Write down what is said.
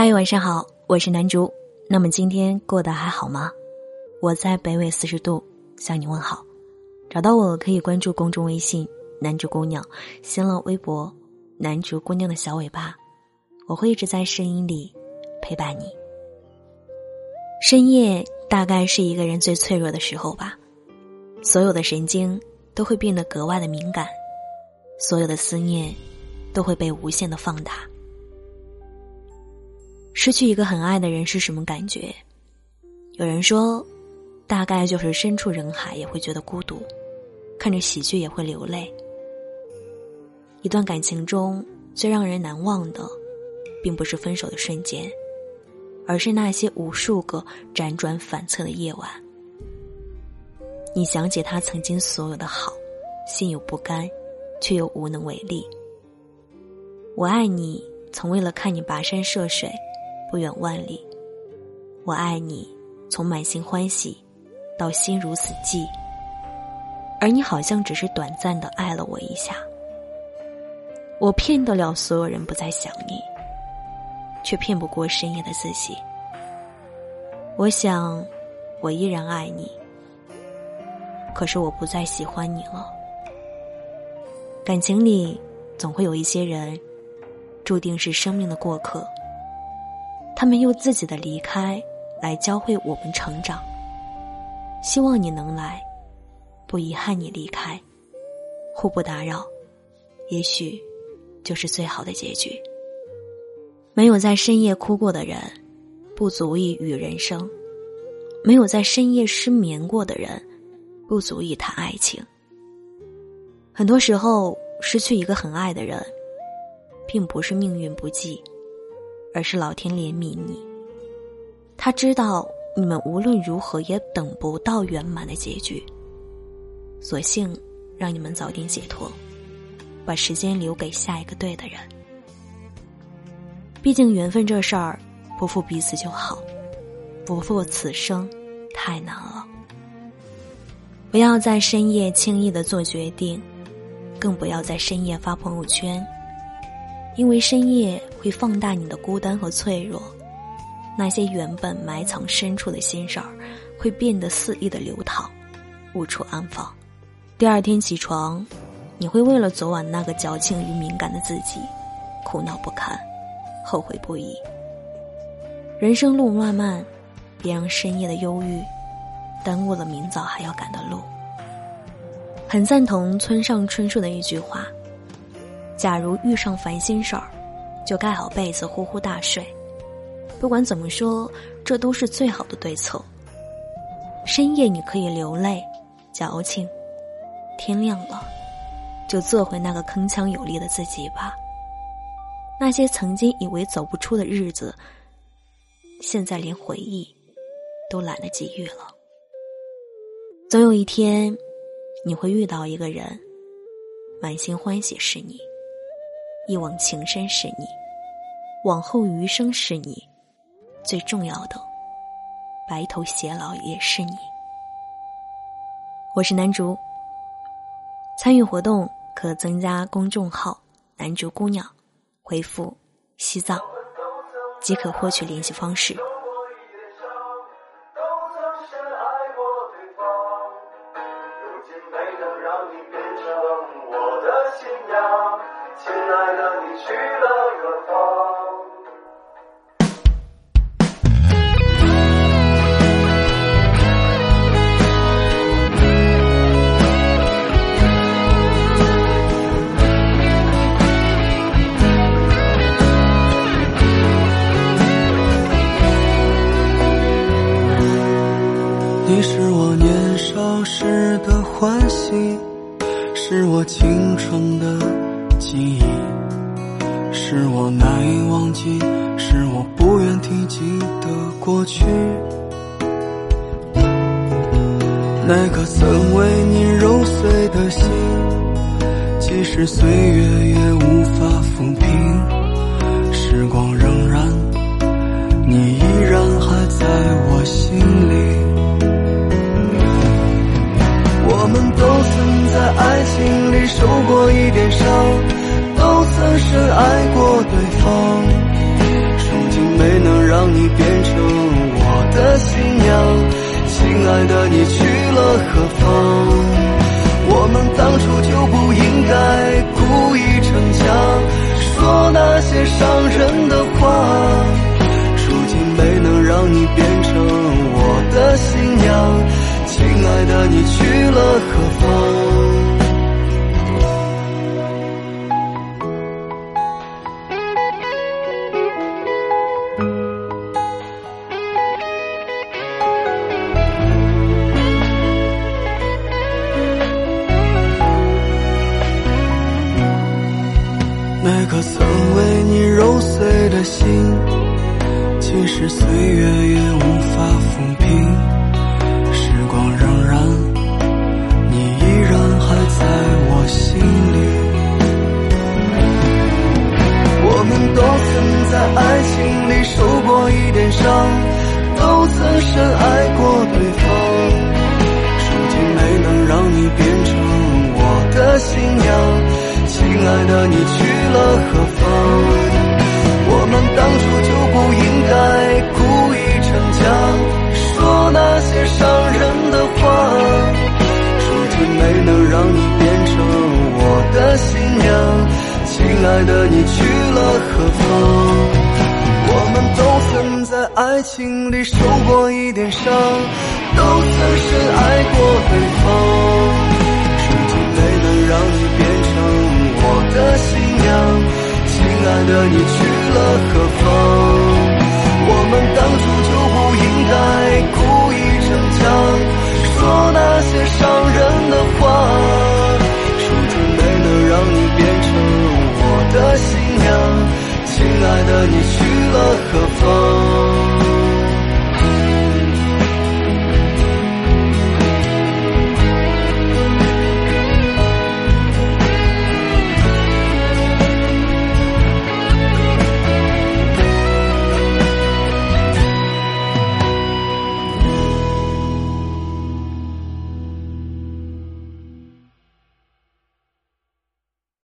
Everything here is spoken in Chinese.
嗨，晚上好，我是南竹。那么今天过得还好吗？我在北纬四十度向你问好。找到我可以关注公众微信“南竹姑娘”，新浪微博“南竹姑娘的小尾巴”，我会一直在声音里陪伴你。深夜大概是一个人最脆弱的时候吧，所有的神经都会变得格外的敏感，所有的思念都会被无限的放大。失去一个很爱的人是什么感觉？有人说，大概就是身处人海也会觉得孤独，看着喜剧也会流泪。一段感情中最让人难忘的，并不是分手的瞬间，而是那些无数个辗转反侧的夜晚。你想起他曾经所有的好，心有不甘，却又无能为力。我爱你，从为了看你跋山涉水。不远万里，我爱你，从满心欢喜到心如死寂，而你好像只是短暂的爱了我一下。我骗得了所有人不再想你，却骗不过深夜的自己。我想，我依然爱你，可是我不再喜欢你了。感情里总会有一些人，注定是生命的过客。他们用自己的离开来教会我们成长。希望你能来，不遗憾你离开，互不打扰，也许就是最好的结局。没有在深夜哭过的人，不足以与人生；没有在深夜失眠过的人，不足以谈爱情。很多时候，失去一个很爱的人，并不是命运不济。而是老天怜悯你，他知道你们无论如何也等不到圆满的结局，索性让你们早点解脱，把时间留给下一个对的人。毕竟缘分这事儿，不负彼此就好，不负此生太难了。不要在深夜轻易的做决定，更不要在深夜发朋友圈。因为深夜会放大你的孤单和脆弱，那些原本埋藏深处的心事儿，会变得肆意的流淌，无处安放。第二天起床，你会为了昨晚那个矫情与敏感的自己，苦恼不堪，后悔不已。人生路漫漫，别让深夜的忧郁，耽误了明早还要赶的路。很赞同村上春树的一句话。假如遇上烦心事儿，就盖好被子呼呼大睡。不管怎么说，这都是最好的对策。深夜你可以流泪、矫情，天亮了，就做回那个铿锵有力的自己吧。那些曾经以为走不出的日子，现在连回忆都懒得给予了。总有一天，你会遇到一个人，满心欢喜是你。一往情深是你，往后余生是你，最重要的，白头偕老也是你。我是南竹，参与活动可增加公众号“南竹姑娘”，回复“西藏”即可获取联系方式。去了远方。你是我年少时的欢喜，是我青春的记忆。是我难以忘记，是我不愿提及的过去。那颗曾为你揉碎的心，即使岁月也无法抚平。时光荏苒，你依然还在我心里。我们都曾在爱情里受过一点伤。都曾深爱过对方如今没能让你变成我的新娘亲爱的你去了何方？我们当初就不应该故意逞强说那些伤人的话如今没能让你变成我的新娘亲爱的你去了何颗曾为你揉碎的心，即使岁月也无法抚平。时光荏苒，你依然还在我心里。我们都曾在爱情里受过一点伤，都曾深爱过对方。如今没能让你变成我的新娘。亲爱的，你去了何方？我们当初就不应该故意逞强，说那些伤人的话。如今没能让你变成我的新娘，亲爱的，你去了何方？我们都曾在爱情里受过一点伤，都曾深爱过对方。亲爱的，你去了何方？我们当初就不应该故意逞强，说那些伤人的话。如今没能让你变成我的新娘，